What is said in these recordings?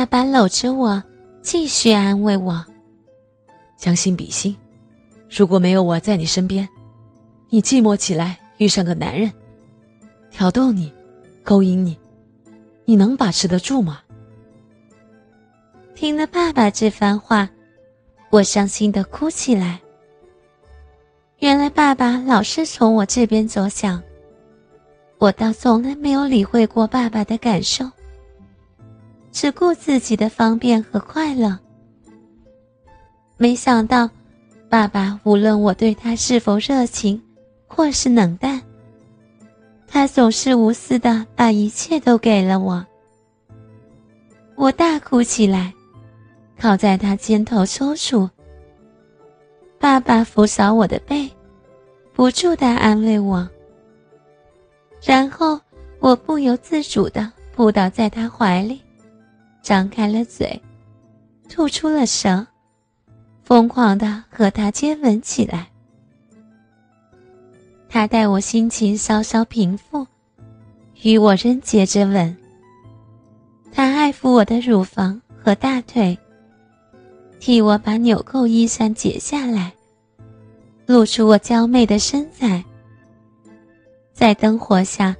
爸爸搂着我，继续安慰我：“将心比心，如果没有我在你身边，你寂寞起来遇上个男人，挑逗你，勾引你，你能把持得住吗？”听了爸爸这番话，我伤心的哭起来。原来爸爸老是从我这边着想，我倒从来没有理会过爸爸的感受。只顾自己的方便和快乐。没想到，爸爸无论我对他是否热情，或是冷淡，他总是无私的把一切都给了我。我大哭起来，靠在他肩头抽搐。爸爸扶扫我的背，不住的安慰我。然后我不由自主的扑倒在他怀里。张开了嘴，吐出了舌，疯狂的和他接吻起来。他待我心情稍稍平复，与我仍接着吻。他爱抚我的乳房和大腿，替我把纽扣衣衫解下来，露出我娇媚的身材。在灯火下。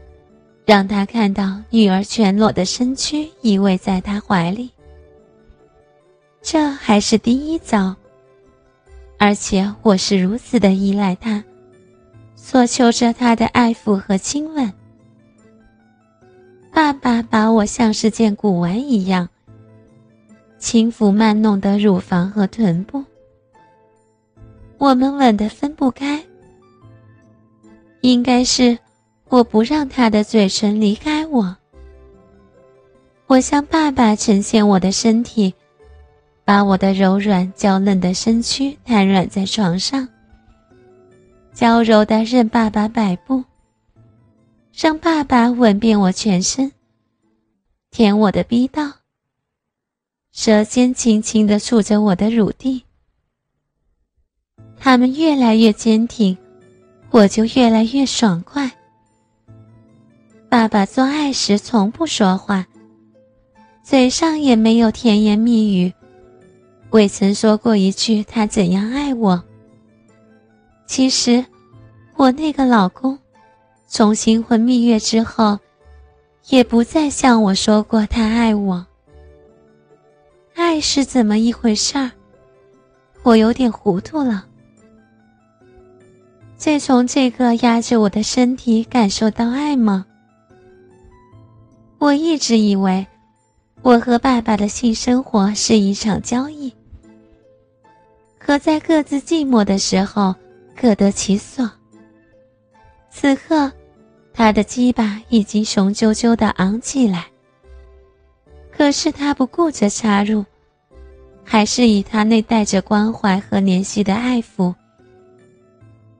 让他看到女儿全裸的身躯依偎在他怀里，这还是第一遭。而且我是如此的依赖他，索求着他的爱抚和亲吻。爸爸把我像是件古玩一样，轻抚慢弄的乳房和臀部，我们吻得分不开，应该是。我不让他的嘴唇离开我。我向爸爸呈现我的身体，把我的柔软娇嫩的身躯瘫软在床上，娇柔的任爸爸摆布，让爸爸吻遍我全身，舔我的逼道，舌尖轻轻的触着我的乳蒂。他们越来越坚挺，我就越来越爽快。爸爸做爱时从不说话，嘴上也没有甜言蜜语，未曾说过一句他怎样爱我。其实，我那个老公，从新婚蜜月之后，也不再向我说过他爱我。爱是怎么一回事儿？我有点糊涂了。再从这个压着我的身体感受到爱吗？我一直以为，我和爸爸的性生活是一场交易，可在各自寂寞的时候各得其所。此刻，他的鸡巴已经雄赳赳的昂起来，可是他不顾着插入，还是以他那带着关怀和怜惜的爱抚。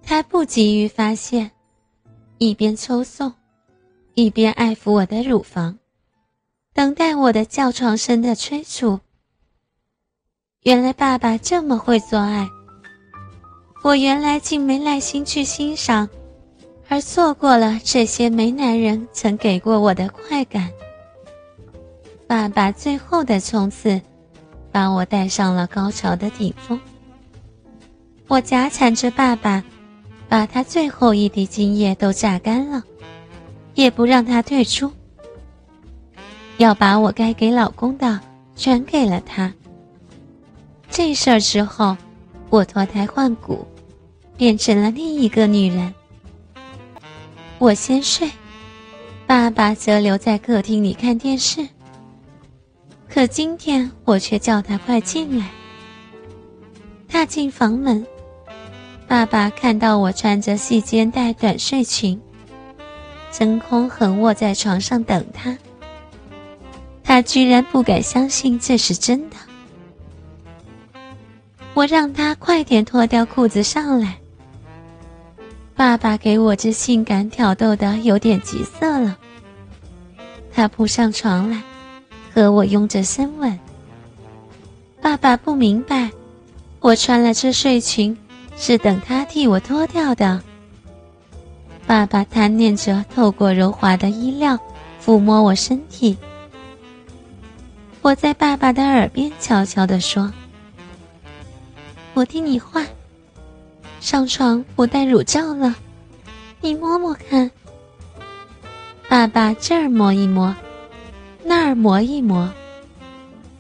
他不急于发现，一边抽送。一边爱抚我的乳房，等待我的叫床声的催促。原来爸爸这么会做爱，我原来竟没耐心去欣赏，而错过了这些没男人曾给过我的快感。爸爸最后的冲刺，把我带上了高潮的顶峰。我夹缠着爸爸，把他最后一滴精液都榨干了。也不让他退出，要把我该给老公的全给了他。这事儿之后，我脱胎换骨，变成了另一个女人。我先睡，爸爸则留在客厅里看电视。可今天我却叫他快进来。踏进房门，爸爸看到我穿着细肩带短睡裙。真空横卧在床上等他，他居然不敢相信这是真的。我让他快点脱掉裤子上来。爸爸给我这性感挑逗的有点急色了。他扑上床来，和我拥着深吻。爸爸不明白，我穿了这睡裙，是等他替我脱掉的。爸爸贪恋着透过柔滑的衣料抚摸我身体，我在爸爸的耳边悄悄地说：“我听你话，上床不戴乳罩了，你摸摸看。”爸爸这儿摸一摸，那儿摸一摸，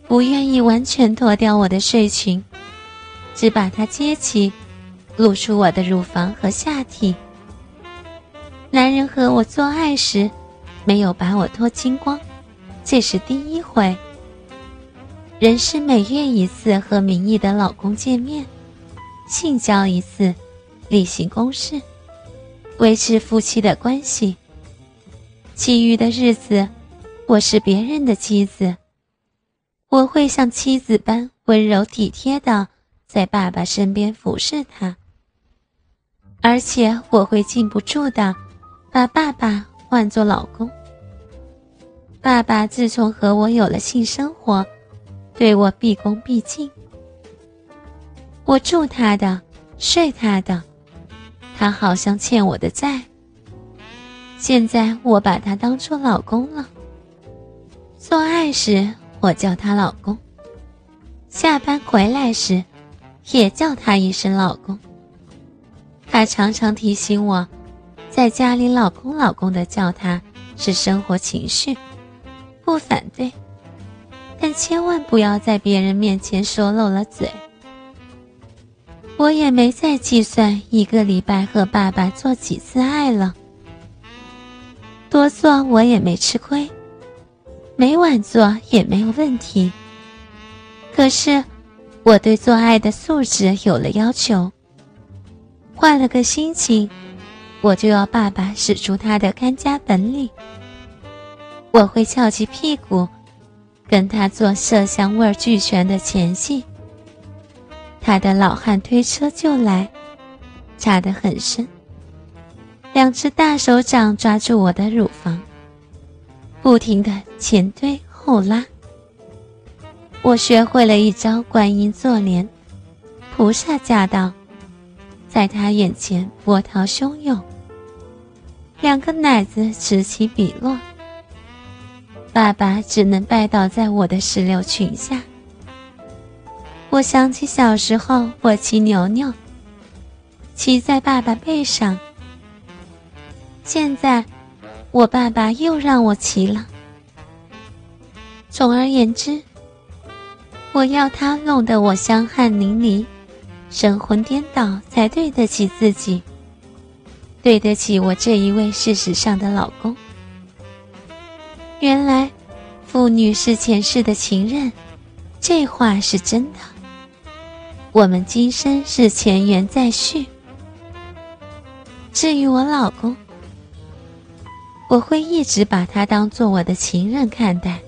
不愿意完全脱掉我的睡裙，只把它揭起，露出我的乳房和下体。男人和我做爱时，没有把我脱精光，这是第一回。人是每月一次和名义的老公见面，性交一次，例行公事，维持夫妻的关系。其余的日子，我是别人的妻子。我会像妻子般温柔体贴的在爸爸身边服侍他，而且我会禁不住的把爸爸唤作老公。爸爸自从和我有了性生活。对我毕恭毕敬，我住他的，睡他的，他好像欠我的债。现在我把他当做老公了。做爱时我叫他老公，下班回来时也叫他一声老公。他常常提醒我，在家里老公老公的叫他是生活情趣，不反对。但千万不要在别人面前说漏了嘴。我也没再计算一个礼拜和爸爸做几次爱了，多做我也没吃亏，每晚做也没有问题。可是我对做爱的素质有了要求，换了个心情，我就要爸爸使出他的看家本领。我会翘起屁股。跟他做色香味俱全的前戏，他的老汉推车就来，插得很深。两只大手掌抓住我的乳房，不停地前推后拉。我学会了一招观音坐莲，菩萨驾到，在他眼前波涛汹涌，两个奶子此起彼落。爸爸只能拜倒在我的石榴裙下。我想起小时候，我骑牛牛，骑在爸爸背上。现在，我爸爸又让我骑了。总而言之，我要他弄得我香汗淋漓、神魂颠倒，才对得起自己，对得起我这一位事实上的老公。原来，妇女是前世的情人，这话是真的。我们今生是前缘再续。至于我老公，我会一直把他当做我的情人看待。